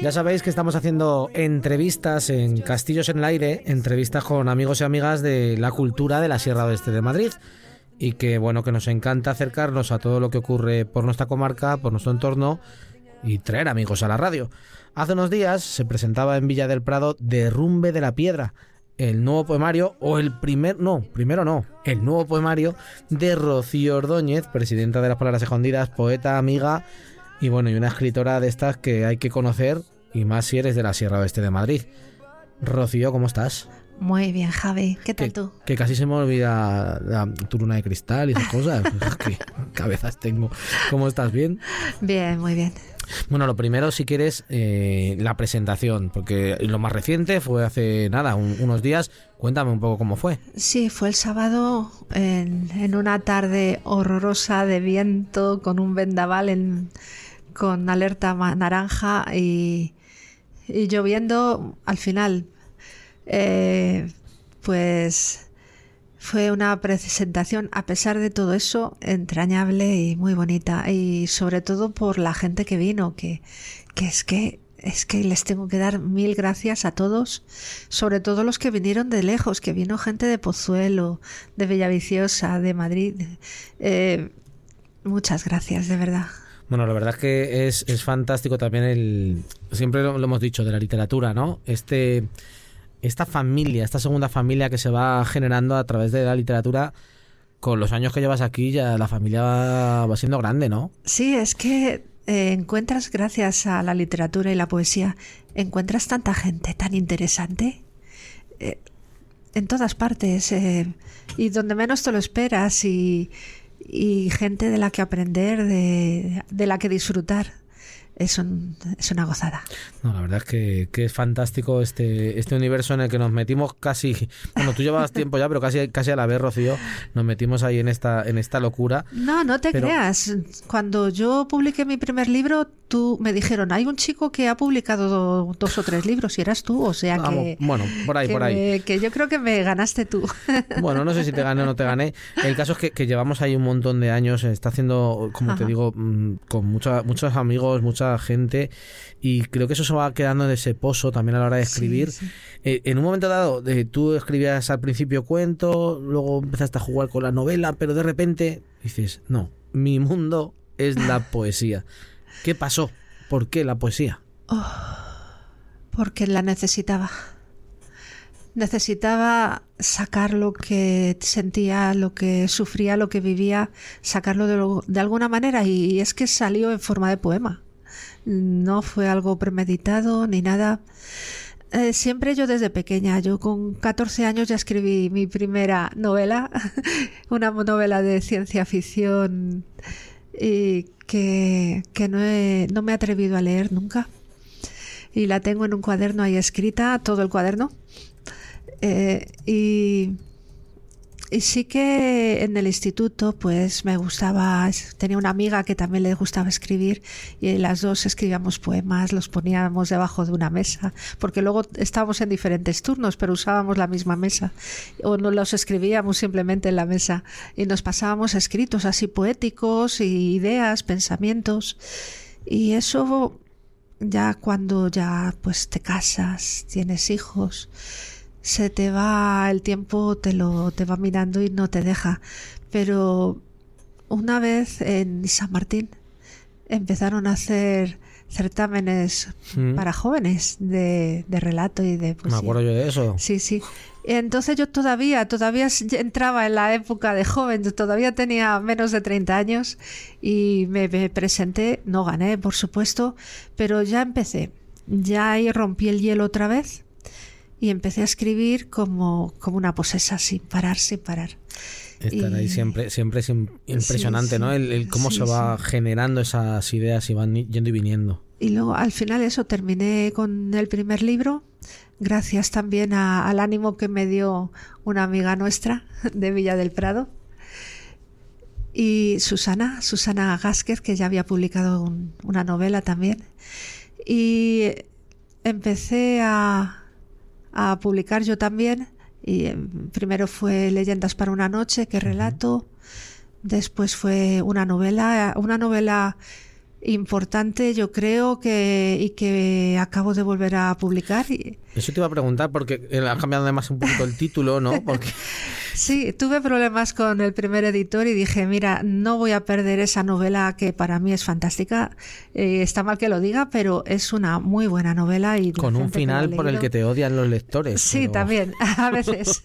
Ya sabéis que estamos haciendo entrevistas en Castillos en el Aire, entrevistas con amigos y amigas de la cultura de la Sierra Oeste de Madrid. Y que bueno, que nos encanta acercarnos a todo lo que ocurre por nuestra comarca, por nuestro entorno y traer amigos a la radio. Hace unos días se presentaba en Villa del Prado Derrumbe de la Piedra, el nuevo poemario, o el primer, no, primero no, el nuevo poemario de Rocío Ordóñez, presidenta de las Palabras Escondidas, poeta, amiga y bueno, y una escritora de estas que hay que conocer, y más si eres de la Sierra Oeste de Madrid. Rocío, ¿cómo estás? Muy bien, Javi. ¿Qué tal tú? Que casi se me olvida la, tu luna de cristal y esas cosas. ¿Qué cabezas tengo? ¿Cómo estás? ¿Bien? Bien, muy bien. Bueno, lo primero, si quieres, eh, la presentación, porque lo más reciente fue hace nada, unos días. Cuéntame un poco cómo fue. Sí, fue el sábado en, en una tarde horrorosa de viento con un vendaval en, con alerta naranja y, lloviendo al final. Eh, pues fue una presentación, a pesar de todo eso, entrañable y muy bonita. Y sobre todo por la gente que vino, que, que es que es que les tengo que dar mil gracias a todos, sobre todo los que vinieron de lejos, que vino gente de Pozuelo, de Villaviciosa, de Madrid. Eh, muchas gracias, de verdad. Bueno, la verdad es que es, es fantástico también el. Siempre lo, hemos dicho de la literatura, ¿no? Este. Esta familia, esta segunda familia que se va generando a través de la literatura, con los años que llevas aquí, ya la familia va, siendo grande, ¿no? Sí, es que eh, encuentras, gracias a la literatura y la poesía, encuentras tanta gente tan interesante. Eh, en todas partes eh, y donde menos te lo esperas y, y gente de la que aprender, de, de la que disfrutar es, es una gozada. No, la verdad es que, que, es fantástico este, este universo en el que nos metimos casi, bueno, tú llevabas tiempo ya, pero casi, casi a la vez, Rocío, nos metimos ahí en esta, en esta locura. No, no te creas. Cuando yo publiqué mi primer libro, tú me dijeron, hay un chico que ha publicado dos o tres libros y eras tú, o sea que... Bueno, por ahí, por ahí. que yo creo que me ganaste tú. Bueno, no sé si te gané o no te gané. El caso es que, que llevamos ahí un montón de años, está haciendo, como te digo, mm, con mucha, muchos amigos, mucha gente y creo que eso se va quedando en ese pozo también a la hora de escribir. Eh, en un momento dado, eh, tú escribías al principio cuento, luego empezaste a jugar con la novela, pero de repente dices, no, mi mundo es la poesía. ¿Qué pasó? ¿Por qué la poesía? Oh, porque la necesitaba. Necesitaba sacar lo que sentía, lo que sufría, lo que vivía, sacarlo de, de alguna manera y es que salió en forma de poema no fue algo premeditado ni nada. Eh, siempre yo desde pequeña, yo con 14 años ya escribí mi primera novela, una novela de ciencia ficción y que, que no, no me he atrevido a leer nunca. Y la tengo en un cuaderno ahí escrita, todo el cuaderno. Eh, y y sí que en el instituto pues me gustaba, tenía una amiga que también le gustaba escribir y las dos escribíamos poemas, los poníamos debajo de una mesa, porque luego estábamos en diferentes turnos, pero usábamos la misma mesa o no los escribíamos simplemente en la mesa y nos pasábamos escritos así poéticos y ideas, pensamientos. Y eso ya cuando ya pues te casas, tienes hijos, se te va el tiempo, te lo te va mirando y no te deja. Pero una vez en San Martín empezaron a hacer certámenes mm. para jóvenes de, de, relato y de poesía. Me acuerdo yo de eso. Sí, sí. Entonces yo todavía, todavía entraba en la época de joven, todavía tenía menos de 30 años y me, me presenté, no gané, por supuesto, pero ya empecé. Ya ahí rompí el hielo otra vez y empecé a escribir como, como una posesa, sin parar, sin parar. Estar ahí siempre, siempre es impresionante, ¿no? El, cómo se va generando esas ideas y van yendo y viniendo. Y luego al final eso terminé con el primer libro, gracias también al ánimo que me dio una amiga nuestra de Villa del Prado. Y Susana, Susana Gásquez, que ya había publicado una novela también. Y empecé a, a publicar yo también. Y eh, primero fue Leyendas para una noche, que relato. Después fue una novela, una novela importante, yo creo que y que acabo de volver a publicar. Eso te iba a preguntar porque ha cambiado además un poquito el título, ¿no? Porque Sí, tuve problemas con el primer editor y dije, mira, no voy a perder esa novela que para mí es fantástica. Eh, está mal que lo diga, pero es una muy buena novela y con un final por el que te odian los lectores. Sí, también, a veces.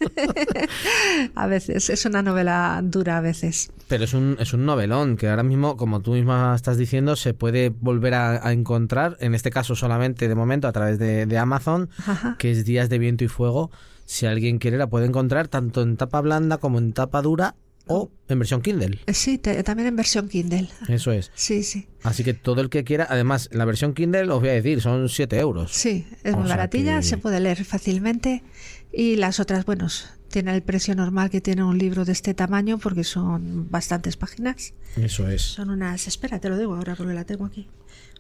a veces es una novela dura a veces. Pero es un es un novelón que ahora mismo, como tú misma estás diciendo, se puede volver a, encontrar. En este caso solamente de momento a través de, de Amazon, que es Días de Viento y Fuego si alguien quiere, la puede encontrar tanto en tapa blanda como en tapa dura o en versión Kindle. Eh, sí, también en versión Kindle. Eso es. Sí, sí. Así que todo el que quiera, además, la versión Kindle, os voy a decir, son 7 euros. Sí, es muy baratilla, se puede leer fácilmente. Y las otras, bueno, tiene el precio normal que tiene un libro de este tamaño porque son bastantes páginas. Eso es. Son unas, espera, te lo digo ahora porque la tengo aquí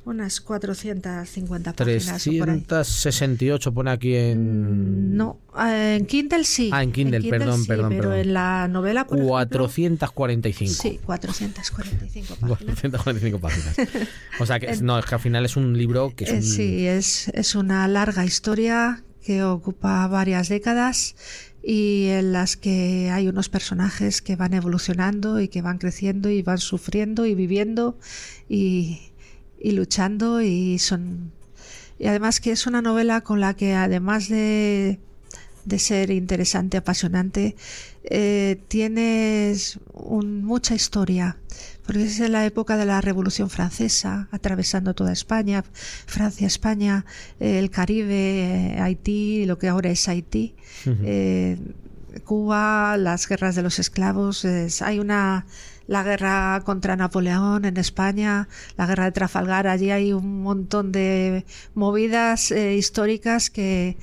unas 450 páginas. 368 pone aquí en... No, en Kindle sí. Ah, en Kindle, perdón, perdón. Pero en la novela... Por 445. sí, 445 páginas. 445 páginas. O sea, que, no, es que al final es un libro que es eh, un... Sí, es, es una larga historia que ocupa varias décadas y en las que hay unos personajes que van evolucionando y que van creciendo y van sufriendo y viviendo y, y luchando y son y además que es una novela con la que además de, de ser interesante, apasionante, eh, tienes mucha historia, porque es en la época de la Revolución Francesa, atravesando toda España, Francia, España, el Caribe, Haití, lo que ahora es Haití, eh, Cuba, las guerras de los esclavos, hay una la guerra contra Napoleón en España, la guerra de Trafalgar, allí hay un montón de movidas eh, históricas que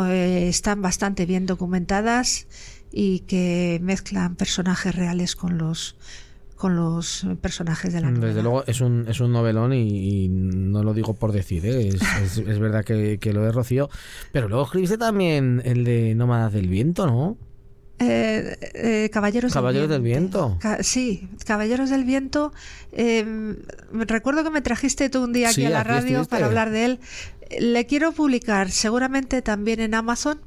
están bastante bien documentadas y que mezclan personajes reales con los con los personajes de la novela. Desde luego es un, es un novelón y, no lo digo por decir, ¿eh? es, es, verdad que, que, lo he Rocío, pero luego escribiste también el de Nómadas del Viento, ¿no? Eh, eh, Caballeros, del Viento. sí, Caballeros del Viento. Em, recuerdo que me trajiste tú un día aquí a la radio para hablar de él. Le quiero publicar seguramente también en Amazon,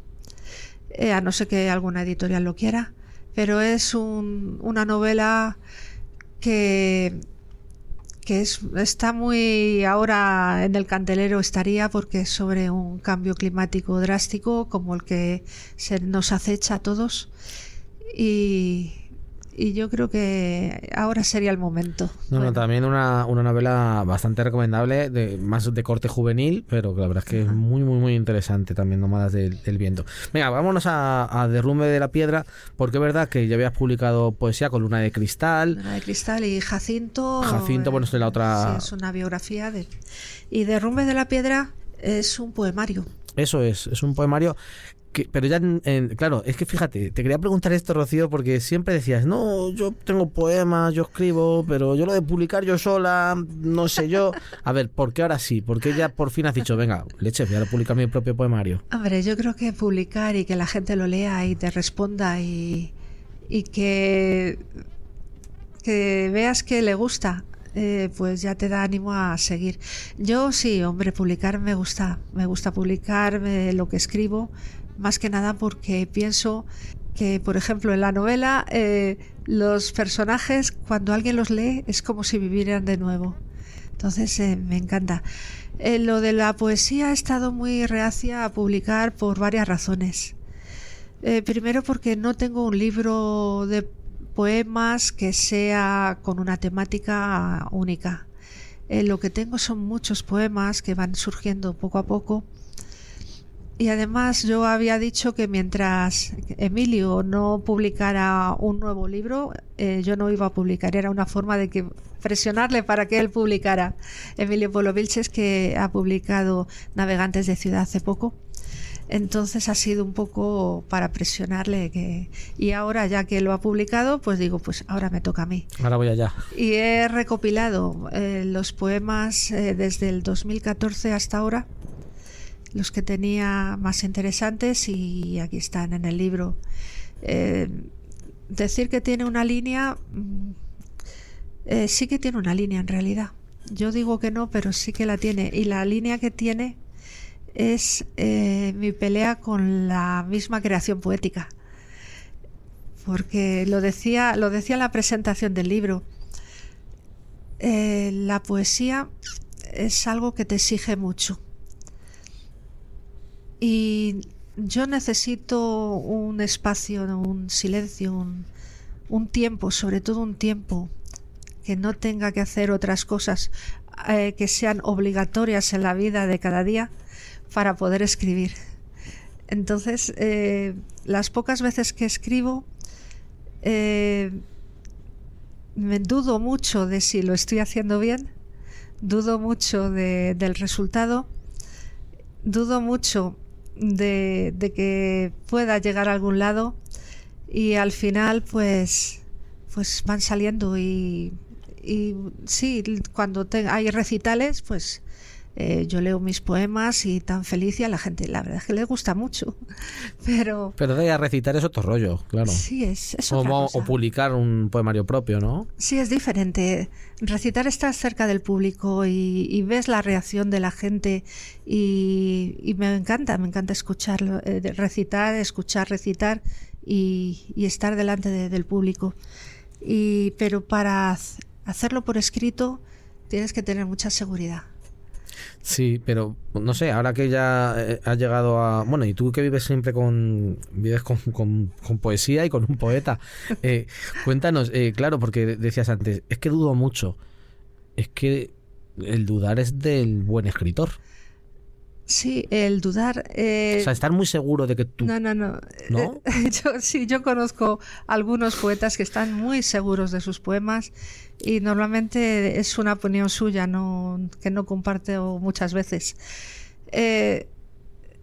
eh, a no ser que alguna editorial lo quiera, pero es una novela que que es, está muy ahora en el candelero estaría porque es sobre un cambio climático drástico como el que se nos acecha a todos. Y y yo creo que ahora sería el momento. No, también una, una, novela bastante recomendable, de, más de corte juvenil, pero la verdad es que es muy, muy, muy interesante también, Nómadas del, del Viento. Venga, vámonos a, a, Derrumbe de la Piedra, porque es verdad que ya habías publicado poesía con Luna de Cristal. Luna de Cristal y Jacinto. Jacinto, bueno, es la otra. Sí, es una biografía de. Y Derrumbe de la Piedra es un poemario. Eso es, es un poemario pero ya, claro, es que fíjate, te quería preguntar esto, Rocío, porque siempre decías, no, yo tengo poemas, yo escribo, pero yo lo de publicar yo sola, no sé yo. A ver, ¿por qué ahora sí? ¿Por qué ya por fin has dicho, venga, leche, voy a publicar mi propio poemario? Hombre, yo creo que publicar y que la gente lo lea y te responda y, y que, que veas que le gusta, eh, pues ya te da ánimo a seguir. Yo sí, hombre, publicar me gusta, me gusta publicar lo que escribo, más que nada porque pienso que, por ejemplo, en la novela eh, los personajes, cuando alguien los lee, es como si vivieran de nuevo. Entonces, eh, me encanta. Eh, lo de la poesía he estado muy reacia a publicar por varias razones. primero porque no tengo un libro de poemas que sea con una temática única. lo que tengo son muchos poemas que van surgiendo poco a poco y además yo había dicho que mientras Emilio no publicara un nuevo libro, eh, yo no iba a publicar. Era una forma de que presionarle para que él publicara. Emilio Polo Vilches, que ha publicado Navegantes de Ciudad hace poco. Entonces ha sido un poco para presionarle que y ahora ya que lo ha publicado, pues digo, pues ahora me toca a mí. Ahora voy allá. Y he recopilado eh, los poemas eh, desde el 2014 hasta ahora los que tenía más interesantes y aquí están en el libro. Eh, decir que tiene una línea, mm, eh, sí que tiene una línea en realidad. Yo digo que no, pero sí que la tiene. Y la línea que tiene es eh, mi pelea con la misma creación poética. Porque lo decía, lo decía en la presentación del libro. la poesía es algo que te exige mucho. Y yo necesito un espacio, un silencio, un, tiempo, sobre todo un tiempo que no tenga que hacer otras cosas eh, que sean obligatorias en la vida de cada día para poder escribir. Entonces, eh, las pocas veces que escribo, eh, me dudo mucho de si lo estoy haciendo bien, dudo mucho del resultado, dudo mucho de, que pueda llegar a algún lado. Y al final pues pues van saliendo y, y sí, cuando hay recitales pues eh, yo leo mis poemas y tan feliz y a la gente la verdad es que le gusta mucho pero pero de a recitar es otro rollo claro. Sí es, es o, o, publicar un poemario propio no sí es diferente. Recitar estás cerca del público y, ves la reacción de la gente y, me encanta me encanta escucharlo eh, recitar escuchar recitar y, estar delante del público. Y pero para hacerlo por escrito tienes que tener mucha seguridad Sí, pero no sé, ahora que ya eh, has llegado a... Bueno, y tú que vives siempre con... Vives con, con, poesía y con un poeta. Eh, cuéntanos, eh, claro, porque decías antes, es que dudo mucho. Es que el dudar es del buen escritor. Sí, el dudar. o sea, estar muy seguro de que tú. No, no, no. ¿No? yo, sí, yo conozco algunos poetas que están muy seguros de sus poemas y normalmente es una opinión suya no, que no comparto muchas veces. Eh,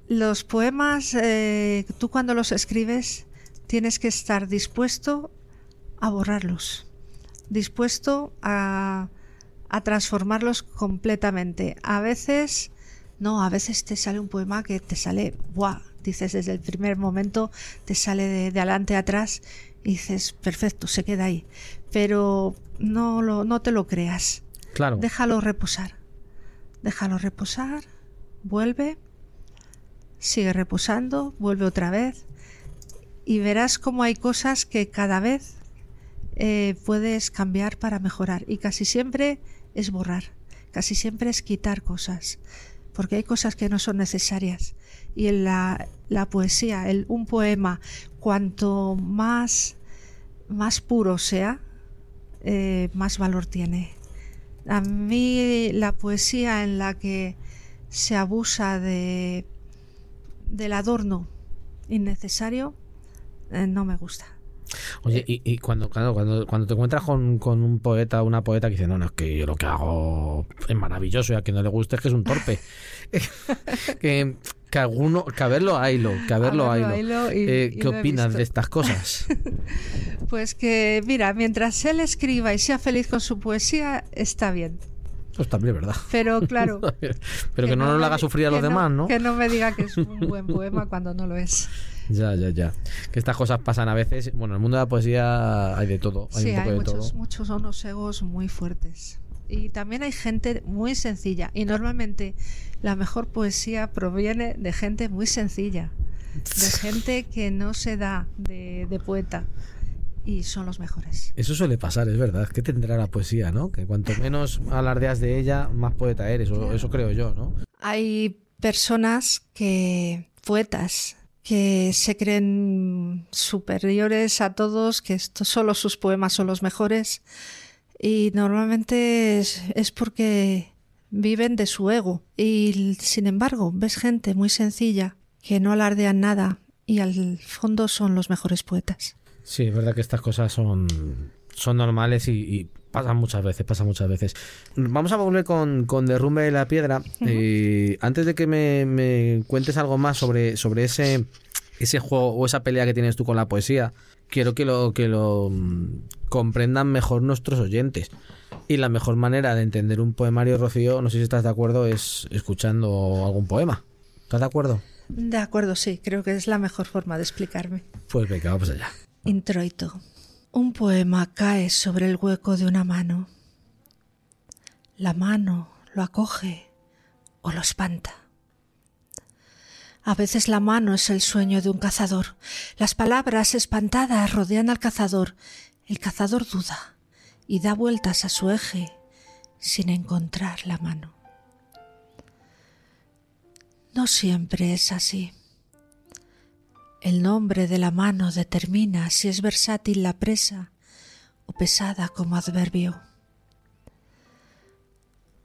los poemas, eh, tú cuando los escribes tienes que estar dispuesto a borrarlos, dispuesto a, a transformarlos completamente. A veces, no, a veces te sale un poema que te sale, ¡buah! Dices desde el primer momento, te sale de, de adelante a atrás y dices, perfecto, se queda ahí. Pero no, lo, no te lo creas. Claro. Déjalo reposar. Déjalo reposar, vuelve, sigue reposando, vuelve otra vez y verás cómo hay cosas que cada vez eh, puedes cambiar para mejorar. Y casi siempre es borrar, casi siempre es quitar cosas, porque hay cosas que no son necesarias. Y en la, la poesía, el, un poema, cuanto más, más puro sea, eh, más valor tiene. A mí la poesía en la que se abusa de del adorno innecesario eh, no me gusta. Oye, y, cuando, cuando, cuando te encuentras con, con, un poeta o una poeta que dice, no, no, es que yo lo que hago es maravilloso y a quien no le guste es que es un torpe. que, que alguno, que a verlo haylo, que a verlo haylo. Eh, ¿Qué opinas de estas cosas? pues que, mira, mientras él escriba y sea feliz con su poesía, está bien. Pues también es verdad. Pero claro. Pero que, no, nos lo haga sufrir a los demás, ¿no? Que no me diga que es un buen poema cuando no lo es. Ya, ya, ya. Que estas cosas pasan a veces. Bueno, en el mundo de la poesía hay de todo. Hay sí, hay muchos, muchos unos egos muy fuertes. Y también hay gente muy sencilla. Y normalmente la mejor poesía proviene de gente muy sencilla. De gente que no se da de, de poeta y son los mejores. Eso suele pasar, es verdad. ¿Qué tendrá la poesía, no? Que cuanto menos alardeas de ella, más poeta eres. Eso creo yo, ¿no? Hay personas que, poetas, que se creen superiores a todos, que solo sus poemas son los mejores. Y normalmente es, porque viven de su ego. Y sin embargo, ves gente muy sencilla que no alardean nada y al fondo son los mejores poetas. Sí, es verdad que estas cosas son, son normales y, pasan muchas veces, pasan muchas veces. Vamos a volver con, con Derrumbe de la Piedra. Eh, antes de que me, cuentes algo más sobre, sobre ese, ese juego o esa pelea que tienes tú con la poesía, quiero que lo, que lo mm, comprendan mejor nuestros oyentes. Y la mejor manera de entender un poemario, Rocío, no sé si estás de acuerdo, es escuchando algún poema. ¿Estás de acuerdo? De acuerdo, sí, creo que es la mejor forma de explicarme. Pues venga, vamos allá. Introito. Un poema cae sobre el hueco de una mano. La mano lo acoge o lo espanta. A veces la mano es el sueño de un cazador. Las palabras espantadas rodean al cazador. El cazador duda y da vueltas a su eje sin encontrar la mano. No siempre es así. El nombre de la mano determina si es versátil la presa o pesada como adverbio.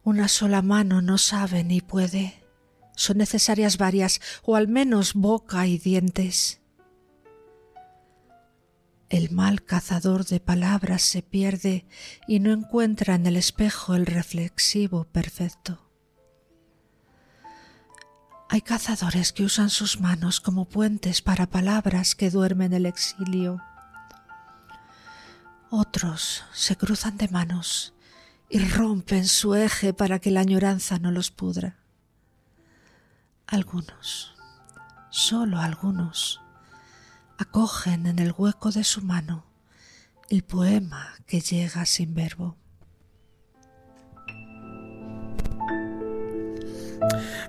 Una sola mano no sabe ni puede. Son necesarias varias, o al menos boca y dientes. El mal cazador de palabras se pierde y no encuentra en el espejo el reflexivo perfecto. Hay cazadores que usan sus manos como puentes para palabras que duermen el exilio. Otros se cruzan de manos y rompen su eje para que la añoranza no los pudra. Algunos, solo algunos, acogen en el hueco de su mano el poema que llega sin verbo.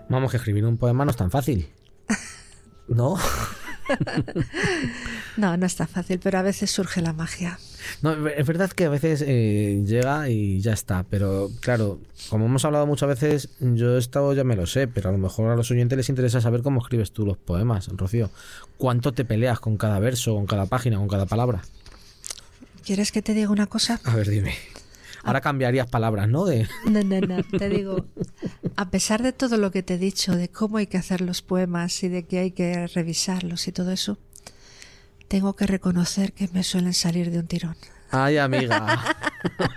Vamos, que escribir un poema no es tan fácil. ¿No? no, no está fácil, pero a veces surge la magia. No, es verdad que a veces eh, llega y ya está, pero claro, como hemos hablado muchas veces, yo he estado ya me lo sé, pero a lo mejor a los oyentes les interesa saber cómo escribes tú los poemas, Rocío. ¿Cuánto te peleas con cada verso, con cada página, con cada palabra? ¿Quieres que te diga una cosa? A ver, dime. Ahora cambiarías palabras, ¿no? De... No, no, no. Te digo, a pesar de todo lo que te he dicho, de cómo hay que hacer los poemas y de que hay que revisarlos y todo eso, tengo que reconocer que me suelen salir de un tirón. Ay, amiga.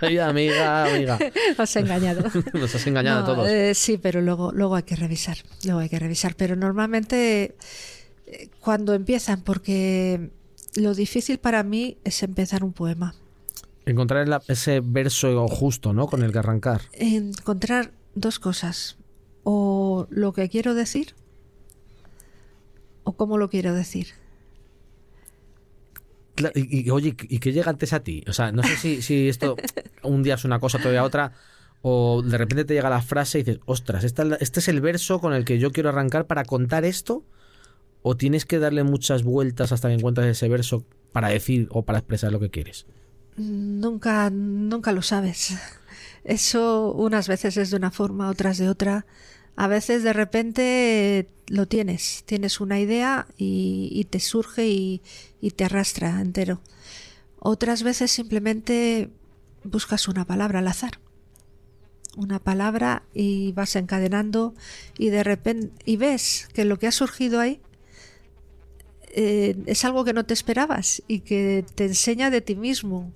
Ay, amiga, amiga. Os he engañado. Nos has engañado a todos. Eh, sí, pero luego, luego hay que revisar. Luego hay que revisar. Pero normalmente eh, cuando empiezan, porque lo difícil para mí es empezar un poema. Encontrar ese verso justo, ¿no? Con el que arrancar. Encontrar dos cosas. O lo que quiero decir o cómo lo quiero decir. Y, oye, ¿y qué llega antes a ti? O sea, no sé si, si esto un día es una cosa, otro día otra, o de repente te llega la frase y dices, ostras, este es el verso con el que yo quiero arrancar para contar esto, o tienes que darle muchas vueltas hasta que encuentres ese verso para decir o para expresar lo que quieres. Nunca, nunca lo sabes. Eso unas veces es de una forma, otras de otra. A veces de repente lo tienes, tienes una idea y, te surge y, te arrastra entero. Otras veces simplemente buscas una palabra al azar. Una palabra y vas encadenando y de repente y ves que lo que ha surgido ahí eh, es algo que no te esperabas y que te enseña de ti mismo,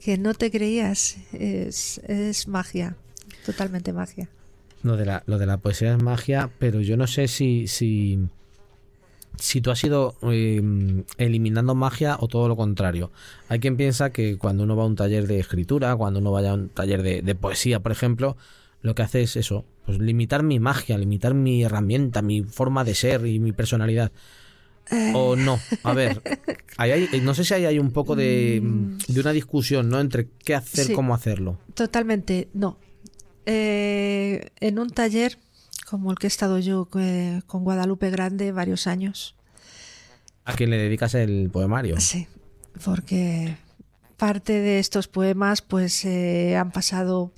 que no te creías. Es, magia, totalmente magia. Lo de, la, lo de la poesía es magia, pero yo no sé si, si, si tú has ido em, eliminando magia o todo lo contrario. Hay quien piensa que cuando uno va a un taller de escritura, cuando uno vaya a un taller de, poesía, por ejemplo, lo que hace es eso, pues limitar mi magia, limitar mi herramienta, mi forma de ser y mi personalidad. O no, a ver, no sé si hay, hay un poco de, mm. de, una discusión, ¿no? Entre qué hacer, cómo hacerlo. Totalmente, no. Eh, en un taller como el que he estado yo eh, con Guadalupe Grande varios años. ¿A quién le dedicas el poemario? Sí, porque parte de estos poemas pues eh, han pasado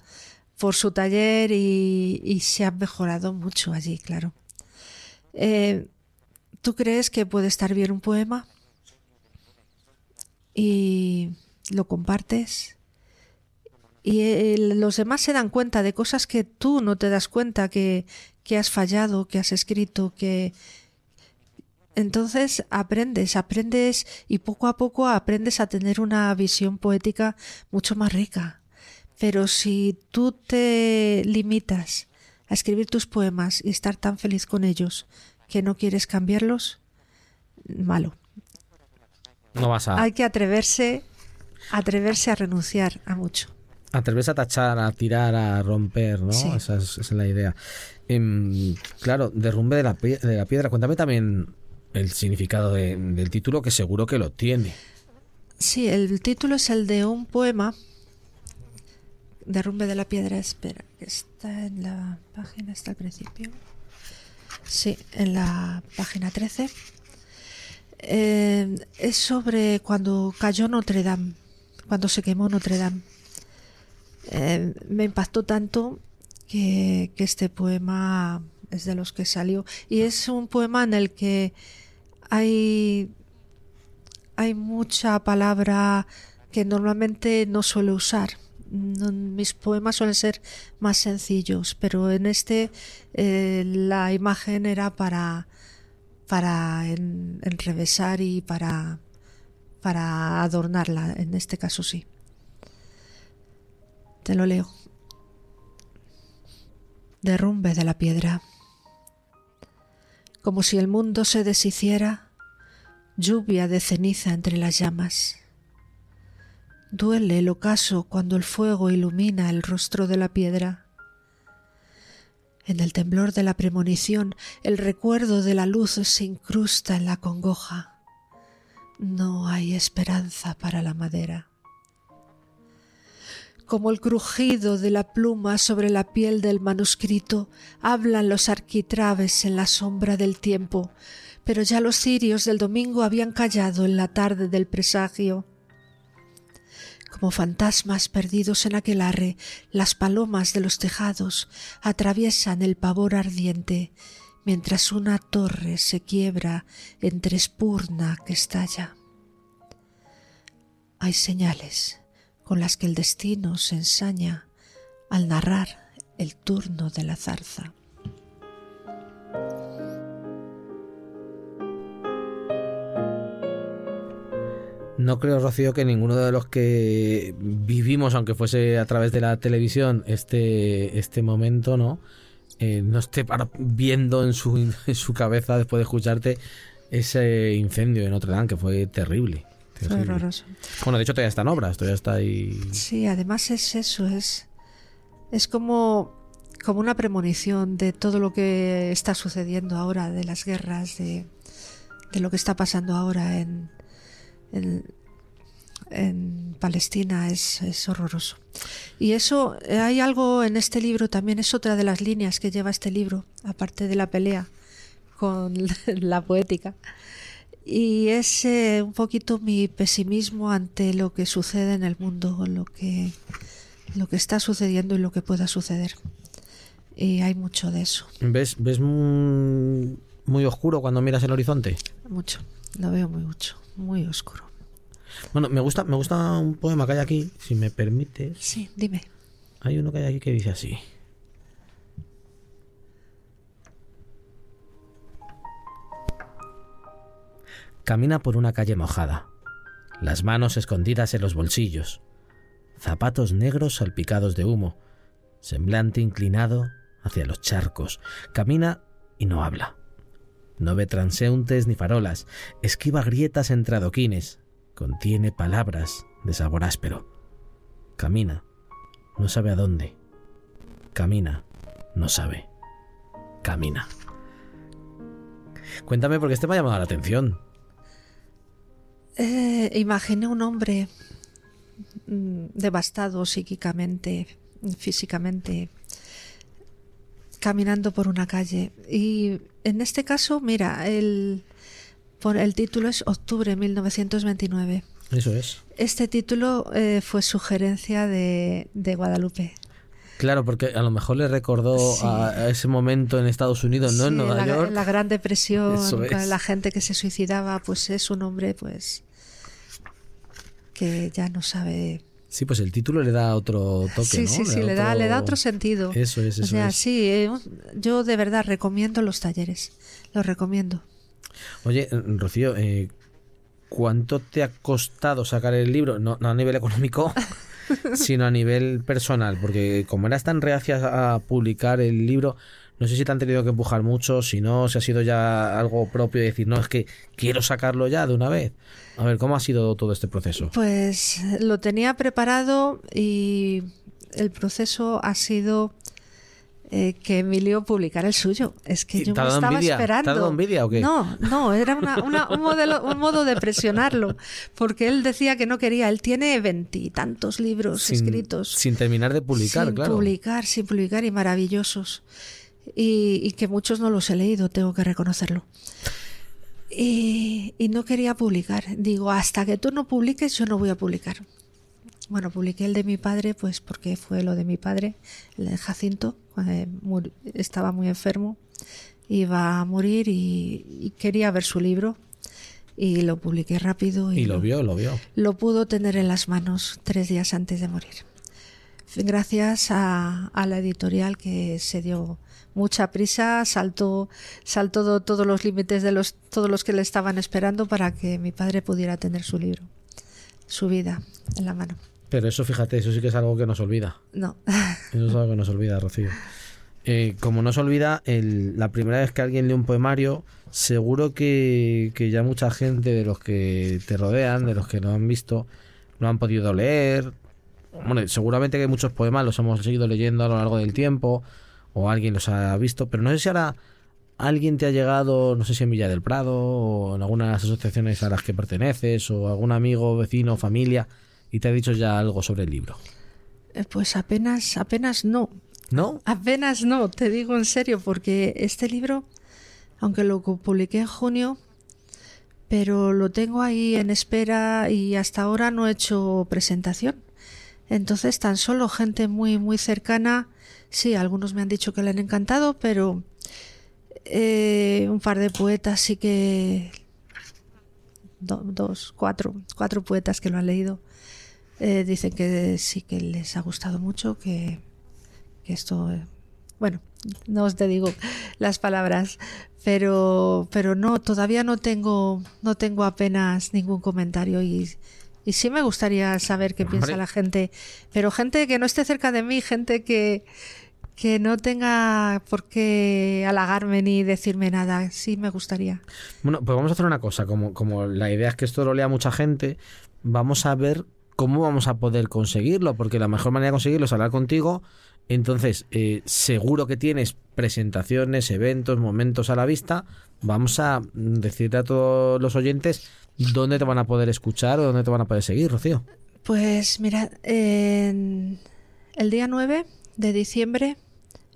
por su taller y, se han mejorado mucho allí, claro. ¿Tú crees que puede estar bien un poema? Y lo compartes y eh, los demás se dan cuenta de cosas que tú no te das cuenta que, que has fallado, que has escrito, que... Entonces aprendes, aprendes y poco a poco aprendes a tener una visión poética mucho más rica. Pero si tú te limitas a escribir tus poemas y estar tan feliz con ellos que no quieres cambiarlos, malo. No vas a... Hay que atreverse, atreverse a renunciar a mucho atreves a tachar, a tirar, a romper, ¿no? Esa, es, la idea. Em, claro, derrumbe de la, de la, piedra. Cuéntame también el significado del título, que seguro que lo tiene. Sí, el título es el de un poema. Derrumbe de la piedra, espera, que está en la página, está al principio. Sí, en la página 13. Eh, es sobre cuando cayó Notre Dame, cuando se quemó Notre Dame. Eh, me impactó tanto que, este poema es de los que salió. Y es un poema en el que hay, hay mucha palabra que normalmente no suelo usar. Mis poemas suelen ser más sencillos, pero en este eh, la imagen era para, para enrevesar y para, para adornarla. En este caso sí. Te lo leo derrumbe de la piedra. Como si el mundo se deshiciera, lluvia de ceniza entre las llamas. Duele el ocaso cuando el fuego ilumina el rostro de la piedra. En el temblor de la premonición, el recuerdo de la luz se incrusta en la congoja. No hay esperanza para la madera como el crujido de la pluma sobre la piel del manuscrito, hablan los arquitraves en la sombra del tiempo, pero ya los cirios del domingo habían callado en la tarde del presagio. Como fantasmas perdidos en aquel arre, las palomas de los tejados atraviesan el pavor ardiente, mientras una torre se quiebra entre espurna que estalla. Hay señales con las que el destino se ensaña al narrar el turno de la zarza. No creo, Rocío, que ninguno de los que vivimos, aunque fuese a través de la televisión, este, este momento, ¿no? Eh, no esté viendo en su, en su cabeza, después de escucharte, ese incendio en Notre Dame, que fue terrible. Bueno, de hecho todavía está en obras, todavía está ahí. Sí, además es eso, es, es como, como una premonición de todo lo que está sucediendo ahora, de las guerras, de, de lo que está pasando ahora en, en, Palestina, es, es horroroso. Y eso, hay algo en este libro también, es otra de las líneas que lleva este libro, aparte de la pelea con la poética y es eh, un poquito mi pesimismo ante lo que sucede en el mundo, lo que, lo que está sucediendo y lo que pueda suceder. Y hay mucho de eso. ¿Ves, ves muy, oscuro cuando miras el horizonte? Mucho, lo veo muy mucho, muy oscuro. Bueno, me gusta, me gusta un poema que hay aquí, si me permites. Sí, dime. Hay uno que hay aquí que dice así. Camina por una calle mojada, las manos escondidas en los bolsillos, zapatos negros salpicados de humo, semblante inclinado hacia los charcos. Camina y no habla. No ve transeúntes ni farolas, esquiva grietas entre adoquines, contiene palabras de sabor áspero. Camina, no sabe a dónde. Camina, no sabe. Camina. Cuéntame porque este me ha llamado la atención. Eh, imaginé un hombre mm, devastado psíquicamente, físicamente, caminando por una calle. Y en este caso, mira, el, el título es Octubre 1929. Eso es. Este título eh, fue sugerencia de, de Guadalupe. Claro, porque a lo mejor le recordó a, ese momento en Estados Unidos, ¿no? en Nueva la, York. La Gran Depresión, la gente que se suicidaba, pues es un hombre, pues que ya no sabe. Sí, pues el título le da otro toque, sí, ¿no? Sí, sí, le, da, le da otro sentido. Eso es, eso o sea, sí, eh, yo de verdad recomiendo los talleres, los recomiendo. Oye, Rocío, eh, ¿cuánto te ha costado sacar el libro? No, no a nivel económico, sino a nivel personal, porque como eras tan reacia a publicar el libro, no sé si te han tenido que empujar mucho, si no, si ha sido ya algo propio y decir, no, es que quiero sacarlo ya de una vez. A ver, ¿cómo ha sido todo este proceso? Pues lo tenía preparado y el proceso ha sido eh, que Emilio publicara el suyo. Es que ¿Y yo me estaba envidia? ¿Te ha esperando. envidia o qué? No, no, era una- una- un, modelo- un modo de presionarlo, porque él decía que no quería. Él tiene veintitantos libros sin, escritos sin terminar de publicar, sin claro. publicar, sin publicar y maravillosos. Y, y que muchos no los he leído, tengo que reconocerlo. Y, y no quería publicar. Digo, hasta que tú no publiques, yo no voy a publicar. Bueno, publiqué el de mi padre, pues porque fue lo de mi padre, el de Jacinto, estaba muy enfermo, iba a morir y, y quería ver su libro. Y lo publiqué rápido y, Y lo vio, lo vio. lo pudo tener en las manos tres días antes de morir. Gracias a, a la editorial que se dio mucha prisa, saltó, saltó do- todos los límites de los, todos los que le estaban esperando para que mi padre pudiera tener su libro, su vida en la mano. Pero eso, fíjate, eso sí que es algo que nos olvida. No, Eso es algo que nos olvida, Rocío. Eh, como no se olvida, el- la primera vez que alguien lee un poemario, seguro que, que ya mucha gente de los que te rodean, de los que lo han visto, lo han podido leer. Bueno, seguramente que muchos poemas los hemos seguido leyendo a lo largo del tiempo, o alguien los ha visto, pero no sé si ahora alguien te ha llegado, no sé si en Villa del Prado, o en algunas asociaciones a las que perteneces, o algún amigo, vecino, familia, y te ha dicho ya algo sobre el libro. Eh, pues apenas, apenas no. ¿No? Apenas no, te digo en serio, porque este libro, aunque lo pu- publiqué en junio, pero lo tengo ahí en espera y hasta ahora no he hecho presentación. Entonces, tan solo gente muy, muy cercana, sí, algunos me han dicho que le han encantado, pero eh, un par de poetas sí que... do- dos, cuatro, cuatro poetas que lo han leído. eh, dicen que sí que les ha gustado mucho, que, que esto, bueno, no os te digo las palabras, pero, pero no, todavía no tengo, no tengo apenas ningún comentario y, y sí me gustaría saber qué piensa la gente, pero gente que no esté cerca de mí, gente que, que no tenga por qué halagarme ni decirme nada, sí me gustaría. Bueno, pues vamos a hacer una cosa. Como, como la idea es que esto lo lea mucha gente, vamos a ver cómo vamos a poder conseguirlo, porque la mejor manera de conseguirlo es hablar contigo. Entonces, eh, seguro que tienes presentaciones, eventos, momentos a la vista. Vamos a decirle a todos los oyentes dónde te van a poder escuchar o dónde te van a poder seguir, Rocío. Pues mira, en el día 9 de diciembre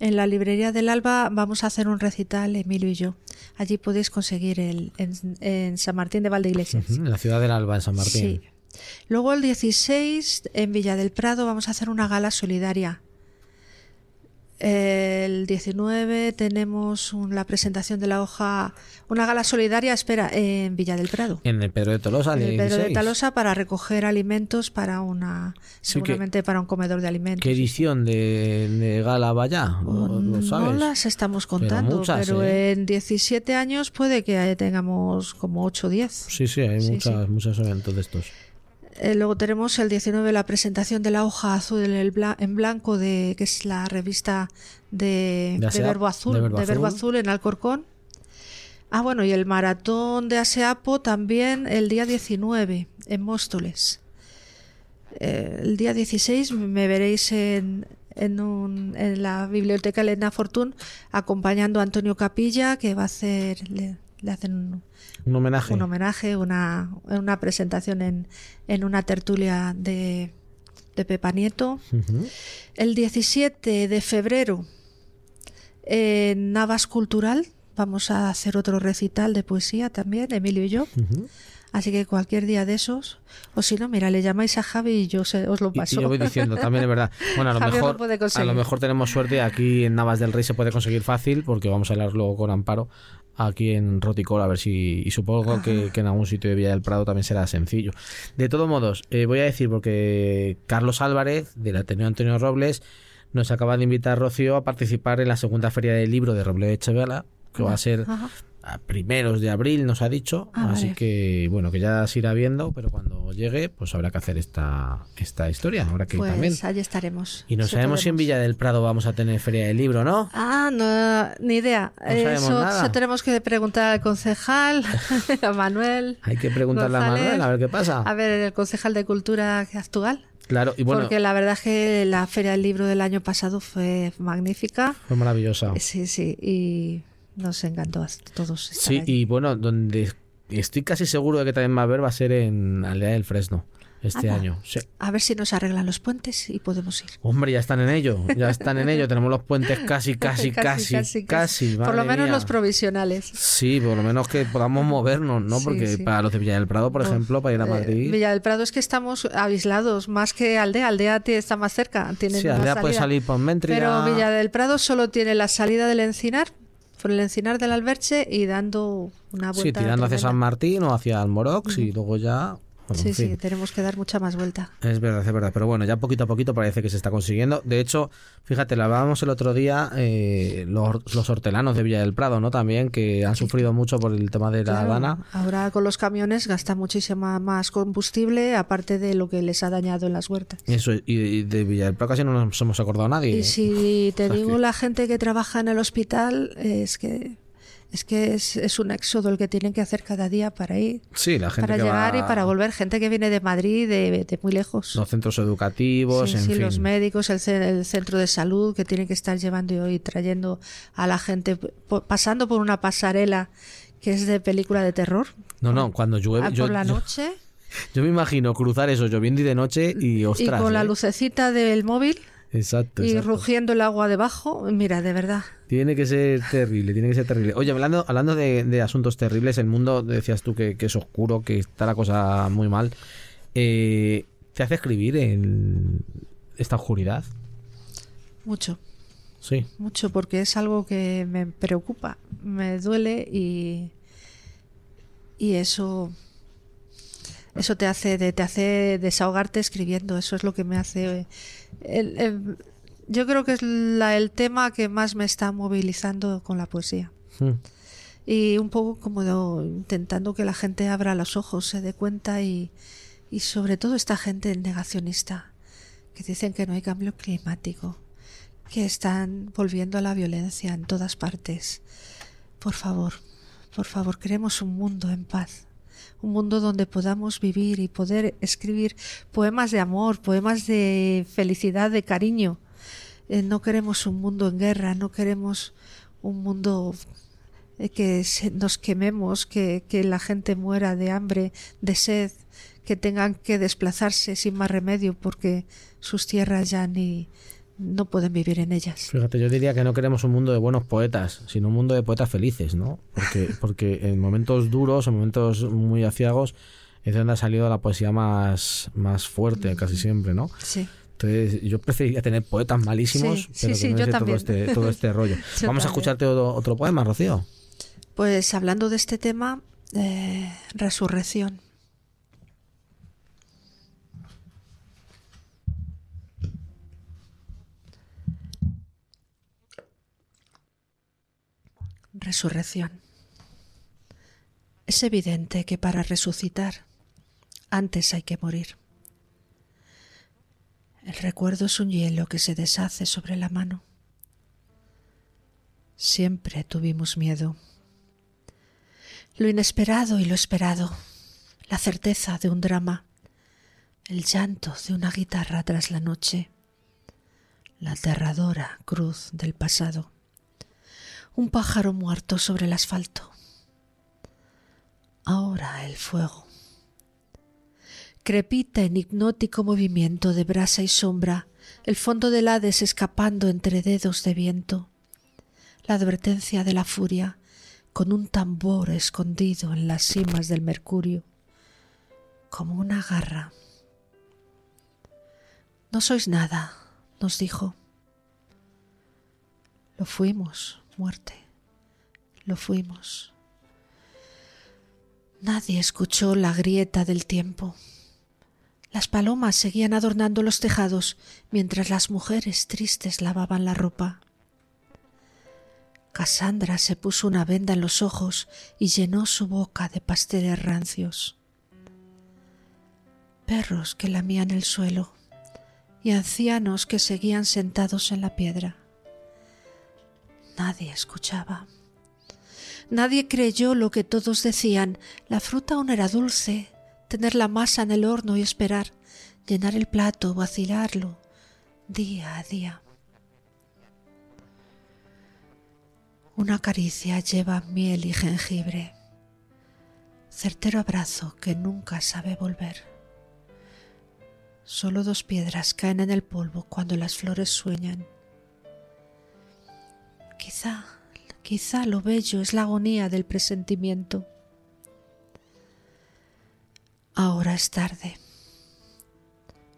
en la librería del Alba vamos a hacer un recital, Emilio y yo. Allí podéis conseguir el en, en San Martín de Valdeiglesias. Ujú, En la ciudad del Alba, en San Martín. Sí. Luego el 16 en Villa del Prado vamos a hacer una gala solidaria. El 19 tenemos un- la presentación de la hoja, una gala solidaria, espera, en Villa del Prado. En el Pedro de Tolosa, En el Pedro de 16. Talosa para recoger alimentos para una, seguramente para un comedor de alimentos. ¿Qué edición de, de gala va ya? ¿Lo, lo no sabes? las estamos contando, pero, muchas, ¿eh? en 17 años puede que tengamos como 8 o 10. Sí, sí, hay Sí, muchas, sí. muchos eventos de estos. Eh, luego tenemos el 19 la presentación de la hoja azul en, blanco de que es la revista de, De de ASEAP, Verbo Azul, de de Verbo Verbo, Azul. Azul en Alcorcón. Ah, bueno, y el maratón de ASEAPO también el día 19 en Móstoles. Eh, el día 16 me veréis en, en, un- en la biblioteca Elena Fortún acompañando a Antonio Capilla que va a hacer le, hacen un, Un homenaje. un homenaje, una, una presentación en, en una tertulia de, de Pepa Nieto. El 17 de febrero en Navas Cultural vamos a hacer otro recital de poesía también, Emilio y yo. Así que cualquier día de esos, o si no, mira, le llamáis a Javi y yo se- os lo Y, paso. y yo voy diciendo, también es verdad. Bueno, a lo, mejor, a lo mejor tenemos suerte. Aquí en Navas del Rey se puede conseguir fácil porque vamos a hablar luego con Amparo aquí en Roticol a ver si. Y supongo que, que en algún sitio de Villa del Prado también será sencillo. De todos modos, eh, voy a decir porque Carlos Álvarez del Ateneo Antonio Robles nos acaba de invitar Rocío a participar en la segunda feria del libro de Roble de Echevela que va a ser Ajá. a primeros de abril, nos ha dicho. Ah, así vale. que, bueno, que ya se irá viendo, pero cuando llegue, pues habrá que hacer esta, esta historia. Habrá que ir Pues también. allí estaremos. Y no sabemos si en. Villa del Prado vamos a tener feria del libro, ¿no? Ah, no, ni idea. No eso, tenemos que preguntar al concejal, a Manuel. Hay que preguntarle a. Manuel a ver qué pasa. A ver, el concejal de Cultura actual. Claro, y bueno, Porque la verdad es que la Feria del Libro del año pasado fue magnífica. fue maravillosa. Sí, sí, y nos encantó a todos. estar Sí, allí. y bueno, donde estoy casi seguro de que también va a haber va a ser en Aldea del Fresno este Anda. año. Sí. A ver si nos arreglan los puentes y podemos ir. Hombre, ya están en ello, ya están en ello. Tenemos los puentes casi, casi, casi, casi. Por lo menos mía. los provisionales. Sí, por lo menos que podamos movernos, ¿no? Sí, Porque sí. para los de Villa del Prado, por Uf, ejemplo, para ir a eh, Madrid. Villa del Prado es que estamos aislados, más que Aldea. Aldea está más cerca. Tiene Sí, Aldea puede salir por Méntrida. Pero Villa del Prado solo tiene la salida del Encinar, por el Encinar del Alberche y dando una Sí, vuelta. tirando hacia. San Martín o hacia Almorox y luego ya. Sí, en fin. sí, tenemos que dar mucha más vuelta. Es verdad, es verdad. Pero bueno, ya poquito a poquito parece que se está consiguiendo. De hecho, fíjate, lo hablábamos el otro día, eh, los, los hortelanos de Villa del Prado, ¿no? También, que han sufrido mucho por el tema de la Claro, Dana. Ahora con los camiones gasta muchísima más combustible, aparte de lo que les ha dañado en las huertas. Eso, y, y de Villa del Prado casi no nos hemos acordado nadie. Y si te digo la gente que trabaja en el hospital, es que es que es, es un éxodo el que tienen que hacer cada día para ir, Sí, la gente para que llegar va y para volver. Gente que viene de Madrid, de, de muy lejos. Los centros educativos, sí, en sí, fin. los médicos, el, ce- el centro de salud que tienen que estar llevando y trayendo a la gente, pasando por una pasarela que es de película de terror. No, no, cuando llueve. Ah, yo, por la yo- noche yo me imagino cruzar eso lloviendo y de noche y y ostras. con la ¿eh? lucecita del móvil Exacto, y exacto. rugiendo el agua debajo. Mira, de verdad. Tiene que ser terrible, tiene que ser terrible. Oye, hablando, hablando de, de asuntos terribles, el mundo, decías tú que, que es oscuro, que está la cosa muy mal. Eh, ¿Te hace escribir en esta oscuridad? Mucho. Sí. mucho porque es algo que me preocupa, me duele y, y eso eso te hace de- te hace desahogarte escribiendo, eso es lo que me hace el- el- yo creo que es la- el tema que más me está movilizando con la poesía Mm. y un poco como de- intentando que la gente abra los ojos, se dé cuenta y, y sobre todo esta gente negacionista que dicen que no hay cambio climático, que están volviendo a la violencia en todas partes. Por favor, por favor, queremos un mundo en paz, un mundo donde podamos vivir y poder escribir poemas de amor, poemas de felicidad, de cariño. Eh, no queremos un mundo en guerra, no queremos un mundo eh, que nos quememos, que, que la gente muera de hambre, de sed, que tengan que desplazarse sin más remedio porque sus tierras ya ni no pueden vivir en ellas. Fíjate, yo diría que no queremos un mundo de buenos poetas, sino un mundo de poetas felices, ¿no? Porque, porque en momentos duros, en momentos muy aciagos, es donde ha salido la poesía más, más fuerte casi siempre, ¿no? Sí. Entonces, yo preferiría tener poetas malísimos, Sí, sí, pero que sí, no yo sea todo este, todo este rollo. Yo Vamos a escucharte otro, otro poema, Rocío. Pues hablando de este tema, eh, resurrección. Resurrección. Es evidente que para resucitar antes hay que morir. El recuerdo es un hielo que se deshace sobre la mano. Siempre tuvimos miedo. Lo inesperado y lo esperado, la certeza de un drama, el llanto de una guitarra tras la noche, la aterradora cruz del pasado, un pájaro muerto sobre el asfalto. Ahora el fuego. Crepita en hipnótico movimiento de brasa y sombra, el fondo del Hades escapando entre dedos de viento la advertencia de la furia con un tambor escondido en las cimas del mercurio, como una garra. No sois nada, nos dijo. Lo fuimos, muerte, lo fuimos. Nadie escuchó la grieta del tiempo. Las palomas seguían adornando los tejados mientras las mujeres tristes lavaban la ropa. Cassandra se puso una venda en los ojos y llenó su boca de pasteles rancios. Perros que lamían el suelo y ancianos que seguían sentados en la piedra. Nadie escuchaba. Nadie creyó lo que todos decían. La fruta aún era dulce. Tener la masa en el horno y esperar. llenar el plato, vacilarlo día a día. Una caricia lleva miel y jengibre, certero abrazo que nunca sabe volver. Solo dos piedras caen en el polvo cuando las flores sueñan. Quizá, quizá lo bello es la agonía del presentimiento. Ahora es tarde.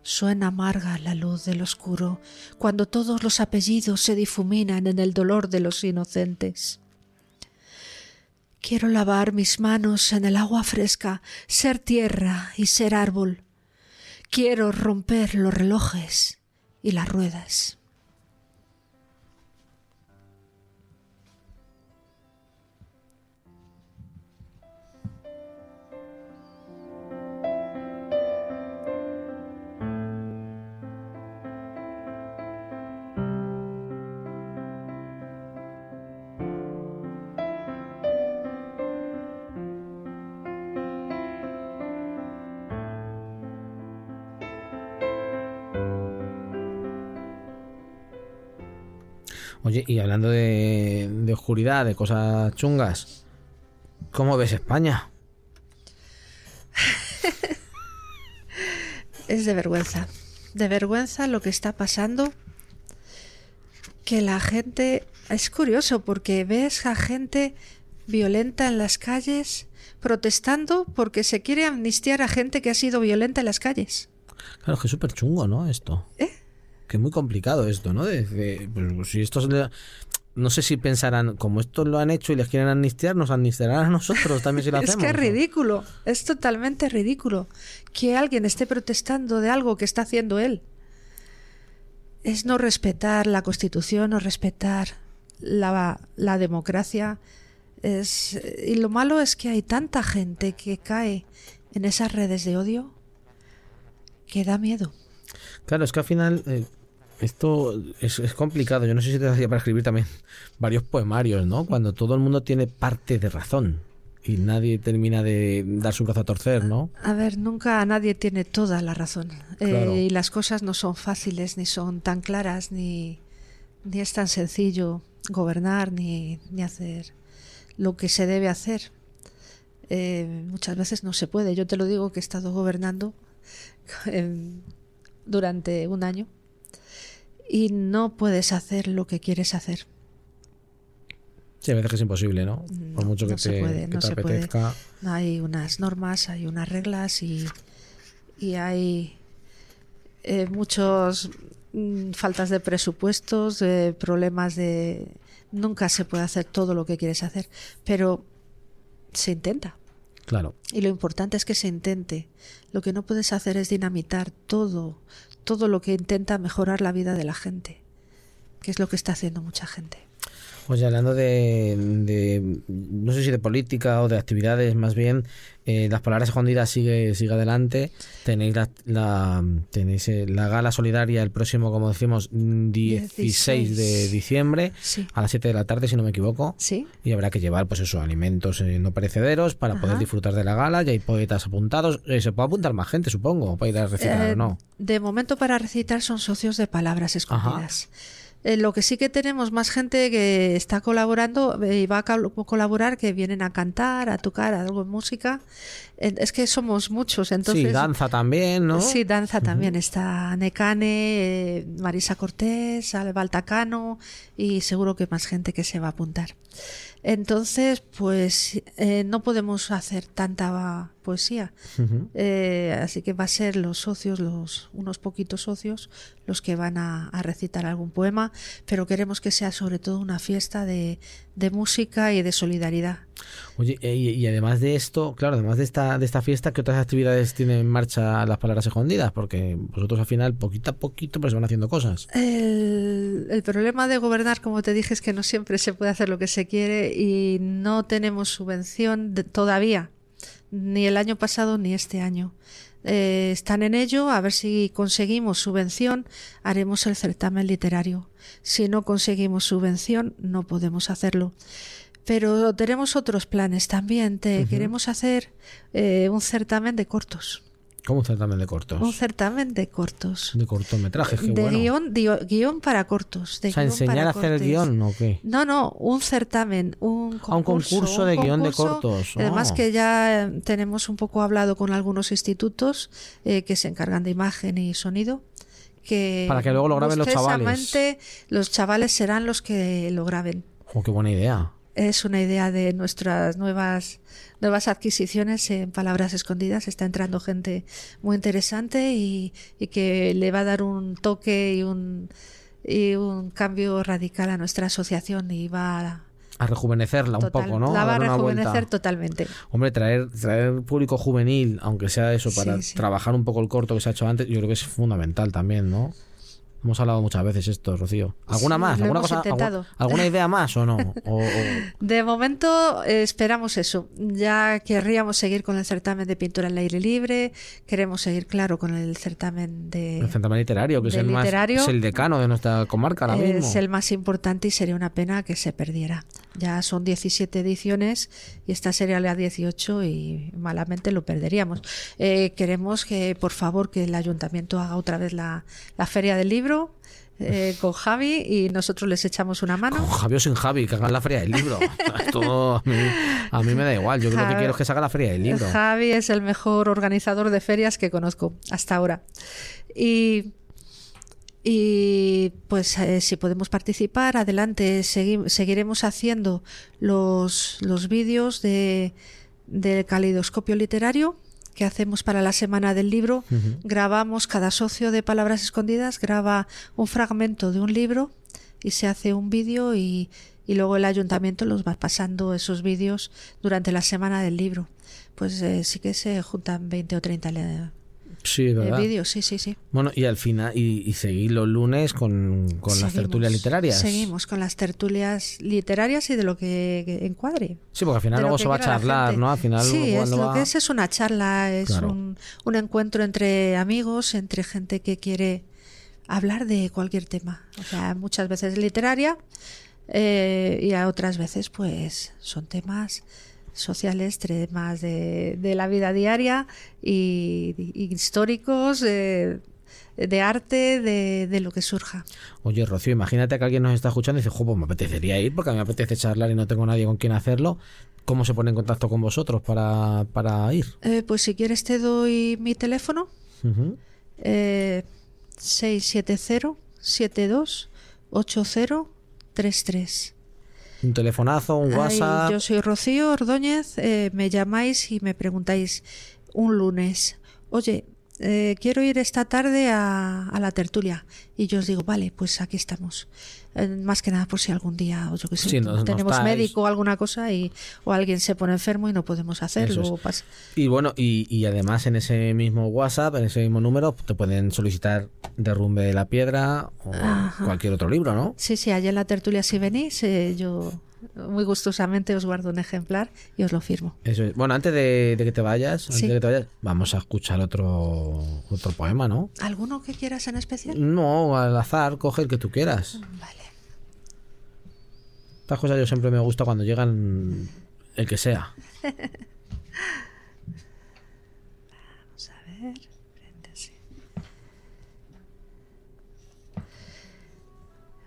Suena amarga la luz del oscuro cuando todos los apellidos se difuminan en el dolor de los inocentes. Quiero lavar mis manos en el agua fresca, ser tierra y ser árbol. Quiero romper los relojes y las ruedas. Oye, y hablando de, de oscuridad, de cosas chungas, ¿cómo ves España? es de vergüenza. De vergüenza lo que está pasando. Que la gente. Es curioso porque ves a gente violenta en las calles protestando porque se quiere amnistiar a gente que ha sido violenta en las calles. Claro, es que es súper chungo, ¿no? Esto. ¿Eh? Que es muy complicado esto, ¿no? De, de- pues, si estos le- no sé si pensarán, como estos lo han hecho y les quieren amnistiar, nos amnistiarán a nosotros también si lo Es hacemos. que es ridículo, es totalmente ridículo que alguien esté protestando de algo que está haciendo él. Es no respetar la Constitución, no respetar la, la democracia. Es, y lo malo es que hay tanta gente que cae en esas redes de odio que da miedo. Claro, es que al final eh, esto es, es complicado. Yo no sé si te hacía para escribir también varios poemarios, ¿no? Cuando todo el mundo tiene parte de razón y nadie termina de dar su brazo a torcer, ¿no? A ver, nunca nadie tiene toda la razón. Eh, y las cosas no son fáciles, ni son tan claras, ni, ni es tan sencillo gobernar, ni, ni hacer lo que se debe hacer. Eh, muchas veces no se puede. Yo te lo digo que he estado gobernando em, durante un año y no puedes hacer lo que quieres hacer. Sí, a veces es imposible, ¿no? Por No, mucho que no se te, puede, que no te se puede. apetezca. Hay unas normas, hay unas reglas y, y hay eh, muchos mm, faltas de presupuestos, eh, problemas de... Nunca se puede hacer todo lo que quieres hacer, pero se intenta. Claro. Y lo importante es que se intente. Lo que no puedes hacer es dinamitar todo, todo lo que intenta mejorar la vida de la gente, que es lo que está haciendo mucha gente. Oye, hablando de, de- no sé si de política o de actividades, más bien, eh, las palabras escondidas sigue, sigue adelante. Tenéis la, la- tenéis eh, la gala solidaria el próximo, como decimos, 16 de 16. diciembre Sí. a las 7 de la tarde, si no me equivoco. ¿Sí? Y habrá que llevar, pues eso, alimentos eh, no perecederos para poder disfrutar de la gala. Ya hay poetas apuntados. Eh, se puede apuntar más gente, supongo, para ir a recitar o no. De momento para recitar son socios de palabras escondidas. Eh, lo que sí que tenemos más gente que está colaborando eh, y va a col- colaborar, que vienen a cantar, a tocar algo de música. Eh, es que somos muchos, entonces... sí, danza también, ¿no? Sí, danza también. Está Necane, eh, Marisa Cortés, Alba Altacano y seguro que más gente que se va a apuntar. Entonces, pues eh, no podemos hacer tanta poesía. Eh, así que va a ser los socios, los unos poquitos socios, los que van a, a recitar algún poema, pero queremos que sea sobre todo una fiesta de, de música y de solidaridad. Oye, eh, y, además de esto, claro, además de esta, de esta fiesta, ¿qué otras actividades tienen en marcha las palabras escondidas? Porque vosotros al final, poquito a poquito, pues van haciendo cosas. El, el problema de gobernar, como te dije, es que no siempre se puede hacer lo que se quiere y no tenemos subvención todavía, ni el año pasado ni este año. Eh, están en ello, a ver si conseguimos subvención, haremos el certamen literario. Si no conseguimos subvención, no podemos hacerlo. Pero tenemos otros planes también. Te queremos hacer eh, un certamen de cortos. ¿Cómo un certamen de cortos? Un certamen de cortos. De cortometrajes, qué de bueno. guion, guion para cortos. De o sea, guion enseñar para a hacer el cortes. guion o qué? No, no, un certamen, un concurso. Ah, un concurso de guion de cortos. Además Oh. que ya eh, tenemos un poco hablado con algunos institutos eh, que se encargan de imagen y sonido. Que Para que luego lo graben los chavales. los chavales serán los que lo graben. Oh, qué buena idea. Es una idea de nuestras nuevas nuevas adquisiciones en palabras escondidas. Está entrando gente muy interesante y, y que le va a dar un toque y un y un cambio radical a nuestra asociación y va a, A rejuvenecerla un poco, ¿no? la va a rejuvenecer vuelta. totalmente. Hombre, traer, traer público juvenil, aunque sea eso, para Sí, sí. trabajar un poco el corto que se ha hecho antes, yo creo que es fundamental también, ¿no? Hemos hablado muchas veces esto, Rocío. ¿Alguna Sí, más? ¿Alguna cosa? ¿Alguna idea más o no? O- o- De momento eh, esperamos eso. Ya querríamos seguir con el certamen de pintura al aire libre. Queremos seguir, claro, con el certamen de el certamen literario, que es el, más, es el decano de nuestra comarca ahora mismo. Es el más importante y sería una pena que se perdiera. Ya son 17 ediciones y esta sería la 18 y malamente lo perderíamos. Eh, queremos que, por favor, que el ayuntamiento haga otra vez la, la feria del libro eh, con Javi y nosotros les echamos una mano. Con Javi o sin Javi, que hagan la feria del libro. A mí, a mí me da igual. Yo lo que Javi- quiero es que se haga la feria del libro. Javi es el mejor organizador de ferias que conozco hasta ahora. Y, y pues eh, si podemos participar, adelante, segui- seguiremos haciendo los, los vídeos de, del caleidoscopio literario que hacemos para la semana del libro. Grabamos, cada socio de Palabras Escondidas graba un fragmento de un libro y se hace un vídeo y, y luego el ayuntamiento los va pasando esos vídeos durante la semana del libro. Pues eh, sí que se juntan 20 o 30 le- Sí, eh, ¿verdad? vídeos, sí, sí, sí. Bueno, y al final, y, y seguir los lunes con, con las Seguimos, tertulias literarias. Seguimos con las tertulias literarias y de lo que, que encuadre. Sí, porque al final luego se va a charlar. ¿no? Al final, sí, es lo va- que es es una charla, es Claro. un, un encuentro entre amigos, entre gente que quiere hablar de cualquier tema. O sea, muchas veces literaria eh, y a otras veces pues son temas sociales, temas de, de la vida diaria y, y históricos, eh, de arte, de, de lo que surja. Oye, Rocío, imagínate que alguien nos está escuchando y dice, pues me apetecería ir porque a mí me apetece charlar y no tengo nadie con quien hacerlo. ¿Cómo se pone en contacto con vosotros para, para ir? Eh, pues si quieres te doy mi teléfono. Ujú. Eh, 670-72-8033. Un telefonazo, un WhatsApp. yo soy Rocío Ordóñez, eh, me llamáis y me preguntáis un lunes, oye, eh, quiero ir esta tarde a, a la tertulia. Y yo os digo, vale, pues aquí estamos. Eh, más que nada por si algún día, o yo que sé, Sí, no- no tenemos médico o alguna cosa y, o alguien se pone enfermo y no podemos hacerlo. Es. Y bueno, y, y además en ese mismo WhatsApp, en ese mismo número, te pueden solicitar Derrumbe de la Piedra o Ajá. cualquier otro libro, ¿no? Sí, sí, allá en la tertulia si venís, eh, yo muy gustosamente os guardo un ejemplar y os lo firmo. Eso es. Bueno, antes de, de que te vayas, antes Sí. de que te vayas, vamos a escuchar otro, otro poema, ¿no? ¿Alguno que quieras en especial? No, al azar, coge el que tú quieras. Vale. Estas cosas yo siempre me gusta cuando llegan el que sea. Vamos a ver. Frente así.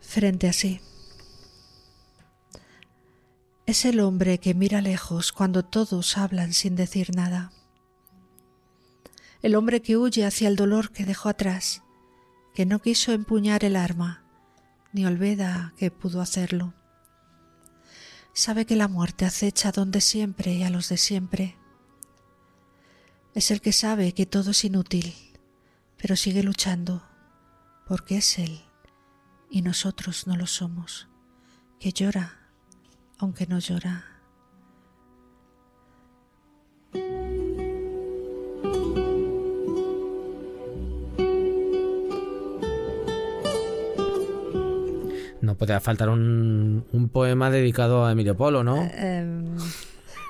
Frente así. Es el hombre que mira lejos cuando todos hablan sin decir nada. El hombre que huye hacia el dolor que dejó atrás, que no quiso empuñar el arma, ni olvida que pudo hacerlo. Sabe que la muerte acecha donde siempre y a los de siempre. Es el que sabe que todo es inútil, pero sigue luchando, porque es él y nosotros no lo somos, que llora aunque no llora. No puede faltar un, un poema dedicado a Emilio Polo, ¿no? Em,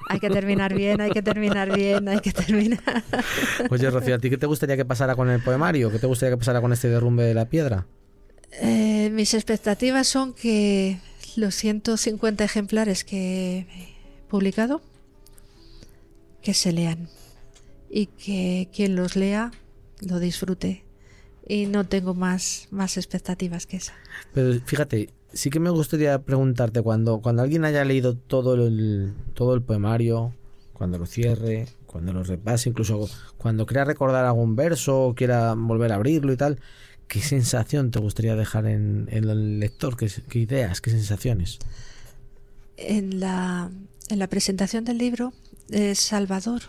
hay que terminar bien, hay que terminar bien, hay que terminar. Oye, Rocío, ¿a ti qué te gustaría que pasara con el poemario? ¿Qué te gustaría que pasara con este derrumbe de la piedra? Eh, mis expectativas son que los 150 ejemplares que he publicado, que se lean y que quien los lea lo disfrute. Y no tengo más, más expectativas que esa. Pero fíjate, sí que me gustaría preguntarte cuando, cuando alguien haya leído todo el, todo el poemario, cuando lo cierre, cuando lo repase, incluso cuando quiera recordar algún verso o quiera volver a abrirlo y tal, ¿qué sensación te gustaría dejar en, el lector? ¿Qué, ideas, qué sensaciones? En la, en la presentación del libro, eh, Salvador,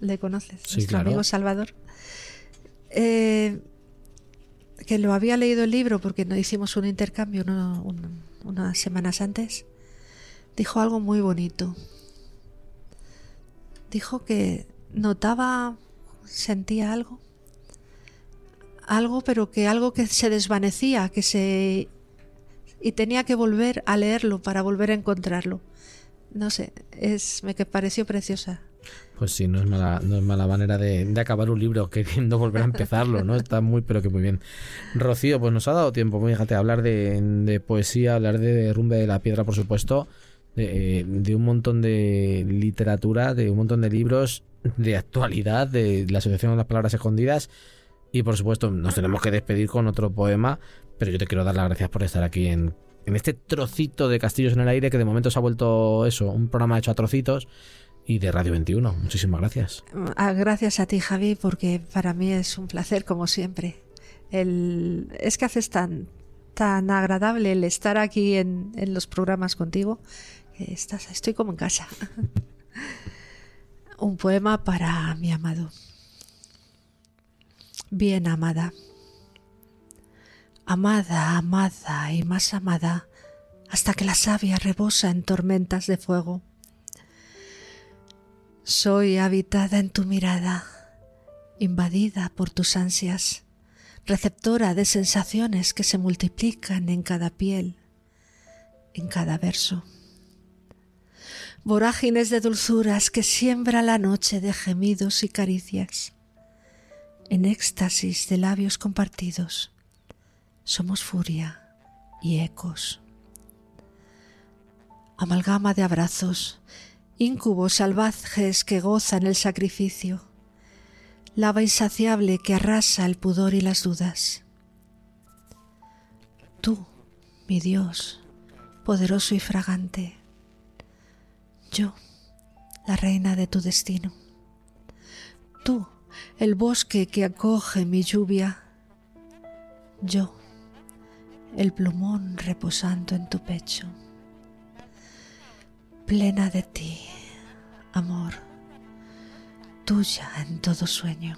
¿le conoces? Nuestro amigo Salvador. Eh, que lo había leído el libro porque no hicimos un intercambio unas semanas antes, dijo algo muy bonito. Dijo que notaba, sentía algo, algo, pero que algo que se desvanecía, que se y tenía que volver a leerlo para volver a encontrarlo. No sé, es me que pareció preciosa pues sí, no es mala, no es mala manera de, acabar un libro queriendo volver a empezarlo, ¿no? Está muy, pero que muy bien. Rocío, pues nos ha dado tiempo, fíjate, hablar de, poesía, hablar de Rumbe de la Piedra, por supuesto, de, de, un montón de literatura, de un montón de libros, de actualidad, de la Asociación de las Palabras Escondidas. Y por supuesto, nos tenemos que despedir con otro poema, pero yo te quiero dar las gracias por estar aquí en, en este trocito de Castillos en el Aire, que de momento se ha vuelto eso, un programa hecho a trocitos y de Radio 21. Muchísimas gracias. Ah, gracias a ti, Javi, porque para mí es un placer, como siempre. El, es que haces tan, tan agradable el estar aquí en, en los programas contigo. estás, estoy como en casa. un poema para mi amado. Bien amada. Amada, amada y más amada, hasta que la savia rebosa en tormentas de fuego soy habitada en tu mirada, invadida por tus ansias, receptora de sensaciones que se multiplican en cada piel, en cada verso. Vorágines de dulzuras que siembra la noche de gemidos y caricias. En éxtasis de labios compartidos, somos furia y ecos. Amalgama de abrazos íncubos salvajes que gozan el sacrificio, lava insaciable que arrasa el pudor y las dudas. Tú, mi Dios, poderoso y fragante, yo, la reina de tu destino. Tú, el bosque que acoge mi lluvia, yo, el plumón reposando en tu pecho plena de ti, amor, tuya en todo sueño.